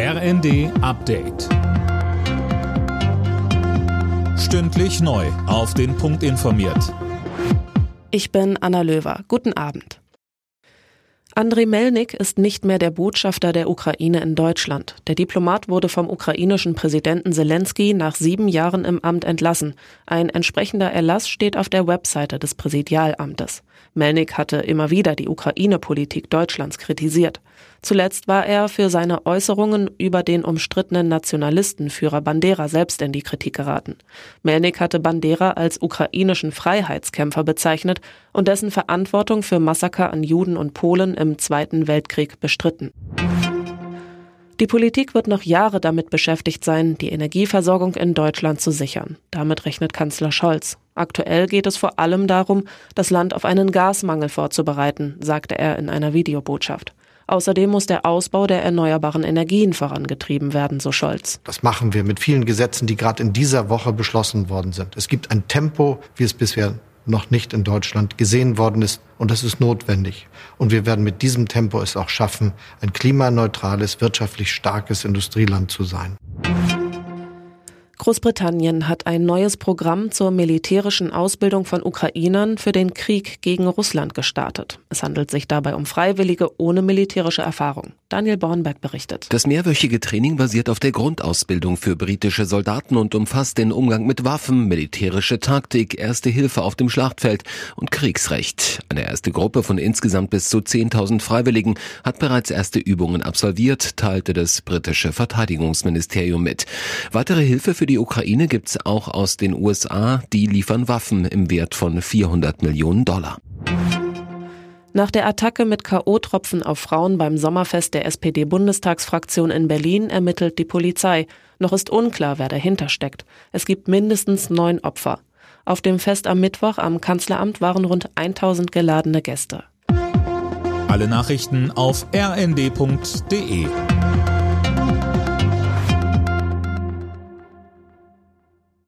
RND Update. Stündlich neu. Auf den Punkt informiert. Ich bin Anna Löwer. Guten Abend. Andrei Melnik ist nicht mehr der Botschafter der Ukraine in Deutschland. Der Diplomat wurde vom ukrainischen Präsidenten Zelensky nach sieben Jahren im Amt entlassen. Ein entsprechender Erlass steht auf der Webseite des Präsidialamtes. Melnik hatte immer wieder die Ukraine-Politik Deutschlands kritisiert. Zuletzt war er für seine Äußerungen über den umstrittenen Nationalistenführer Bandera selbst in die Kritik geraten. Melnik hatte Bandera als ukrainischen Freiheitskämpfer bezeichnet und dessen Verantwortung für Massaker an Juden und Polen im Zweiten Weltkrieg bestritten. Die Politik wird noch Jahre damit beschäftigt sein, die Energieversorgung in Deutschland zu sichern. Damit rechnet Kanzler Scholz. Aktuell geht es vor allem darum, das Land auf einen Gasmangel vorzubereiten, sagte er in einer Videobotschaft. Außerdem muss der Ausbau der erneuerbaren Energien vorangetrieben werden, so Scholz. Das machen wir mit vielen Gesetzen, die gerade in dieser Woche beschlossen worden sind. Es gibt ein Tempo, wie es bisher noch nicht in Deutschland gesehen worden ist. Und das ist notwendig. Und wir werden mit diesem Tempo es auch schaffen, ein klimaneutrales, wirtschaftlich starkes Industrieland zu sein. Großbritannien hat ein neues Programm zur militärischen Ausbildung von Ukrainern für den Krieg gegen Russland gestartet. Es handelt sich dabei um Freiwillige ohne militärische Erfahrung. Daniel Bornberg berichtet. Das mehrwöchige Training basiert auf der Grundausbildung für britische Soldaten und umfasst den Umgang mit Waffen, militärische Taktik, erste Hilfe auf dem Schlachtfeld und Kriegsrecht. Eine erste Gruppe von insgesamt bis zu 10.000 Freiwilligen hat bereits erste Übungen absolviert, teilte das britische Verteidigungsministerium mit. Weitere Hilfe für die Ukraine gibt's auch aus den USA. Die liefern Waffen im Wert von 400 Millionen Dollar. Nach der Attacke mit K.O.-Tropfen auf Frauen beim Sommerfest der SPD-Bundestagsfraktion in Berlin ermittelt die Polizei. Noch ist unklar, wer dahinter steckt. Es gibt mindestens neun Opfer. Auf dem Fest am Mittwoch am Kanzleramt waren rund 1000 geladene Gäste. Alle Nachrichten auf rnd.de